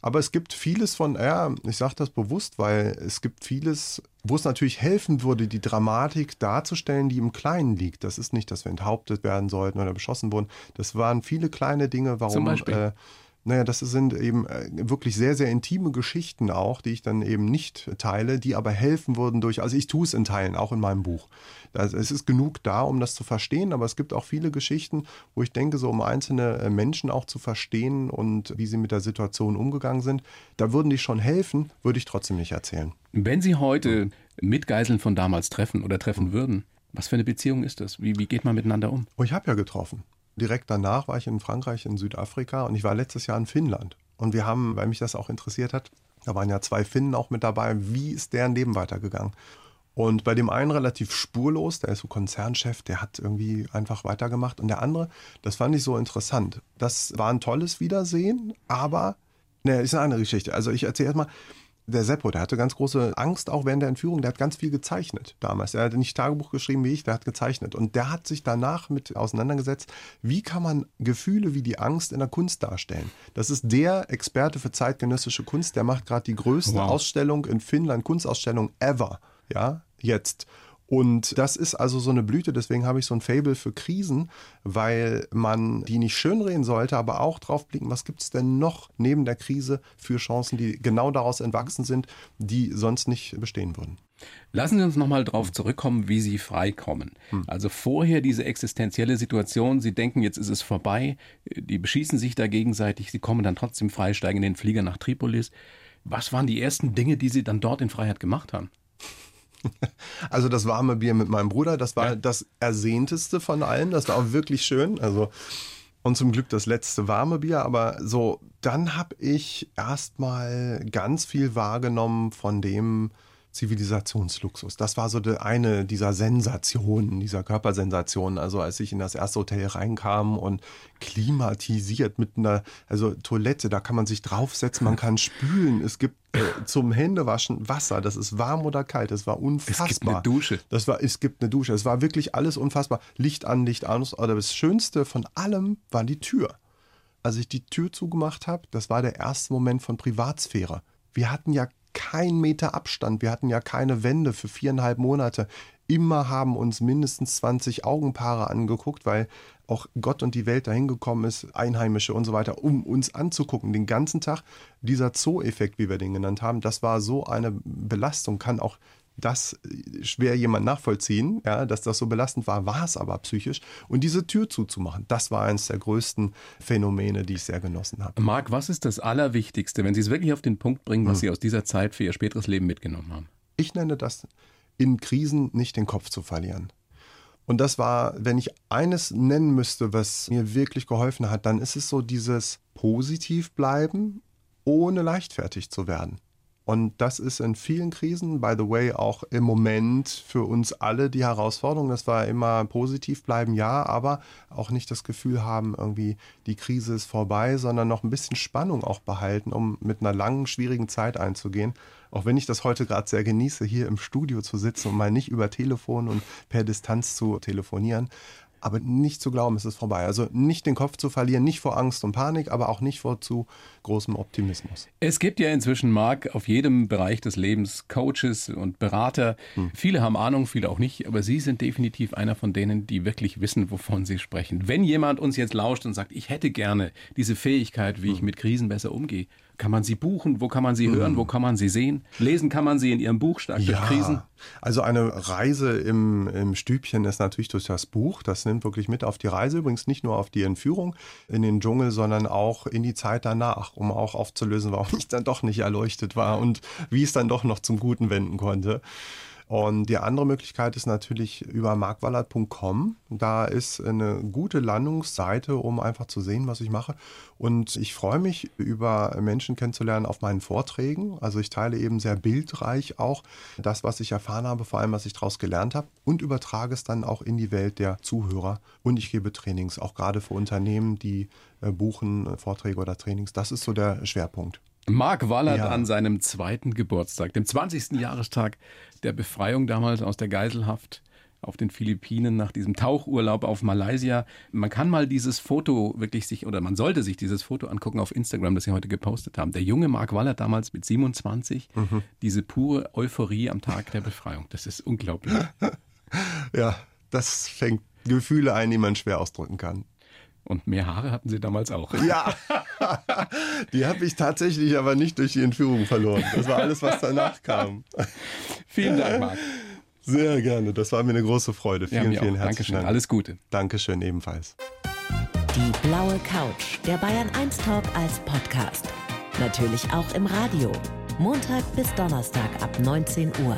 aber es gibt vieles von, ja, ich sage das bewusst, weil es gibt vieles, wo es natürlich helfen würde, die Dramatik darzustellen, die im Kleinen liegt. Das ist nicht, dass wir enthauptet werden sollten oder beschossen wurden. Das waren viele kleine Dinge, warum. Zum Beispiel? Äh, Naja, das sind eben äh, wirklich sehr, sehr intime Geschichten auch, die ich dann eben nicht teile, die aber helfen würden durch, also ich tue es in Teilen, auch in meinem Buch. Also es ist genug da, um das zu verstehen, aber es gibt auch viele Geschichten, wo ich denke, so um einzelne äh, Menschen auch zu verstehen und wie sie mit der Situation umgegangen sind, da würden die schon helfen, würde ich trotzdem nicht erzählen. Wenn Sie heute Mitgeiseln von damals treffen oder treffen würden, was für eine Beziehung ist das? Wie, wie geht man miteinander um? Oh, ich habe ja getroffen direkt danach war ich in Frankreich, in Südafrika und ich war letztes Jahr in Finnland. Und wir haben, weil mich das auch interessiert hat, da waren ja zwei Finnen auch mit dabei, wie ist deren Leben weitergegangen? Und bei dem einen relativ spurlos, der ist so Konzernchef, der hat irgendwie einfach weitergemacht. Und der andere, das fand ich so interessant. Das war ein tolles Wiedersehen, aber, ne, ist eine andere Geschichte. Also ich erzähle erstmal, der Seppo, der hatte ganz große Angst auch während der Entführung. Der hat ganz viel gezeichnet damals. Er hat nicht Tagebuch geschrieben wie ich, der hat gezeichnet. Und der hat sich danach mit auseinandergesetzt, wie kann man Gefühle wie die Angst in der Kunst darstellen. Das ist der Experte für zeitgenössische Kunst. Der macht gerade die größte wow. Ausstellung in Finnland, Kunstausstellung ever. Ja, jetzt. Und das ist also so eine Blüte, deswegen habe ich so ein Fable für Krisen, weil man die nicht schönreden sollte, aber auch drauf blicken, was gibt es denn noch neben der Krise für Chancen, die genau daraus entwachsen sind, die sonst nicht bestehen würden. Lassen Sie uns nochmal darauf zurückkommen, wie Sie freikommen. Hm. Also vorher diese existenzielle Situation, Sie denken, jetzt ist es vorbei, die beschießen sich da gegenseitig, Sie kommen dann trotzdem frei, steigen in den Flieger nach Tripolis. Was waren die ersten Dinge, die Sie dann dort in Freiheit gemacht haben? Also das warme Bier mit meinem Bruder, das war ja. das ersehnteste von allen. Das war auch wirklich schön. Also und zum Glück das letzte warme Bier. Aber so, dann habe ich erstmal ganz viel wahrgenommen von dem, Zivilisationsluxus. Das war so eine dieser Sensationen, dieser Körpersensationen. Also als ich in das erste Hotel reinkam und klimatisiert mit einer, also Toilette, da kann man sich draufsetzen, man kann spülen. Es gibt äh, zum Händewaschen Wasser. Das ist warm oder kalt. Das war unfassbar. Es gibt eine Dusche. Das war, es gibt eine Dusche. Es war wirklich alles unfassbar. Licht an, Licht aus. Aber das Schönste von allem war die Tür. Als ich die Tür zugemacht habe, das war der erste Moment von Privatsphäre. Wir hatten ja kein Meter Abstand. Wir hatten ja keine Wände für viereinhalb Monate. Immer haben uns mindestens 20 Augenpaare angeguckt, weil auch Gott und die Welt dahin gekommen ist, Einheimische und so weiter, um uns anzugucken. Den ganzen Tag dieser Zoo-Effekt, wie wir den genannt haben, das war so eine Belastung, kann auch das schwer jemand nachvollziehen, ja, dass das so belastend war, war es aber psychisch. Und diese Tür zuzumachen, das war eines der größten Phänomene, die ich sehr genossen habe. Marc, was ist das Allerwichtigste, wenn Sie es wirklich auf den Punkt bringen, was hm. Sie aus dieser Zeit für Ihr späteres Leben mitgenommen haben? Ich nenne das, in Krisen nicht den Kopf zu verlieren. Und das war, wenn ich eines nennen müsste, was mir wirklich geholfen hat, dann ist es so dieses positiv bleiben, ohne leichtfertig zu werden. Und das ist in vielen Krisen, by the way, auch im Moment für uns alle die Herausforderung, dass wir immer positiv bleiben, ja, aber auch nicht das Gefühl haben, irgendwie die Krise ist vorbei, sondern noch ein bisschen Spannung auch behalten, um mit einer langen, schwierigen Zeit einzugehen. Auch wenn ich das heute gerade sehr genieße, hier im Studio zu sitzen und mal nicht über Telefon und per Distanz zu telefonieren aber nicht zu glauben, es ist vorbei. Also nicht den Kopf zu verlieren, nicht vor Angst und Panik, aber auch nicht vor zu großem Optimismus. Es gibt ja inzwischen, Marc, auf jedem Bereich des Lebens Coaches und Berater. Hm. Viele haben Ahnung, viele auch nicht, aber Sie sind definitiv einer von denen, die wirklich wissen, wovon Sie sprechen. Wenn jemand uns jetzt lauscht und sagt, ich hätte gerne diese Fähigkeit, wie hm. ich mit Krisen besser umgehe, kann man sie buchen? Wo kann man sie hören? Wo kann man sie sehen? Lesen kann man sie in ihrem Buch Stark ja, durch Krisen? Also eine Reise im, im Stübchen ist natürlich durch das Buch. Das nimmt wirklich mit auf die Reise. Übrigens nicht nur auf die Entführung in den Dschungel, sondern auch in die Zeit danach, um auch aufzulösen, warum ich dann doch nicht erleuchtet war und wie es dann doch noch zum Guten wenden konnte. Und die andere Möglichkeit ist natürlich über markwallert.com. Da ist eine gute Landungsseite, um einfach zu sehen, was ich mache. Und ich freue mich, über Menschen kennenzulernen auf meinen Vorträgen. Also ich teile eben sehr bildreich auch das, was ich erfahren habe, vor allem was ich daraus gelernt habe und übertrage es dann auch in die Welt der Zuhörer. Und ich gebe Trainings, auch gerade für Unternehmen, die äh, buchen äh, Vorträge oder Trainings. Das ist so der Schwerpunkt. Mark Wallert ja. an seinem zweiten Geburtstag, dem 20. Jahrestag der Befreiung damals aus der Geiselhaft auf den Philippinen nach diesem Tauchurlaub auf Malaysia. Man kann mal dieses Foto wirklich sich, oder man sollte sich dieses Foto angucken auf Instagram, das Sie heute gepostet haben. Der junge Mark Wallert damals mit 27, mhm. diese pure Euphorie am Tag der Befreiung. Das ist unglaublich. ja, das fängt Gefühle ein, die man schwer ausdrücken kann. Und mehr Haare hatten Sie damals auch. Ja. die habe ich tatsächlich aber nicht durch die Entführung verloren. Das war alles, was danach kam. Vielen Dank, Marc. Sehr gerne. Das war mir eine große Freude. Vielen, ja, vielen herzlichen Dankeschön. Dank. Alles Gute. Dankeschön ebenfalls. Die blaue Couch, der Bayern 1 Talk als Podcast. Natürlich auch im Radio. Montag bis Donnerstag ab 19 Uhr.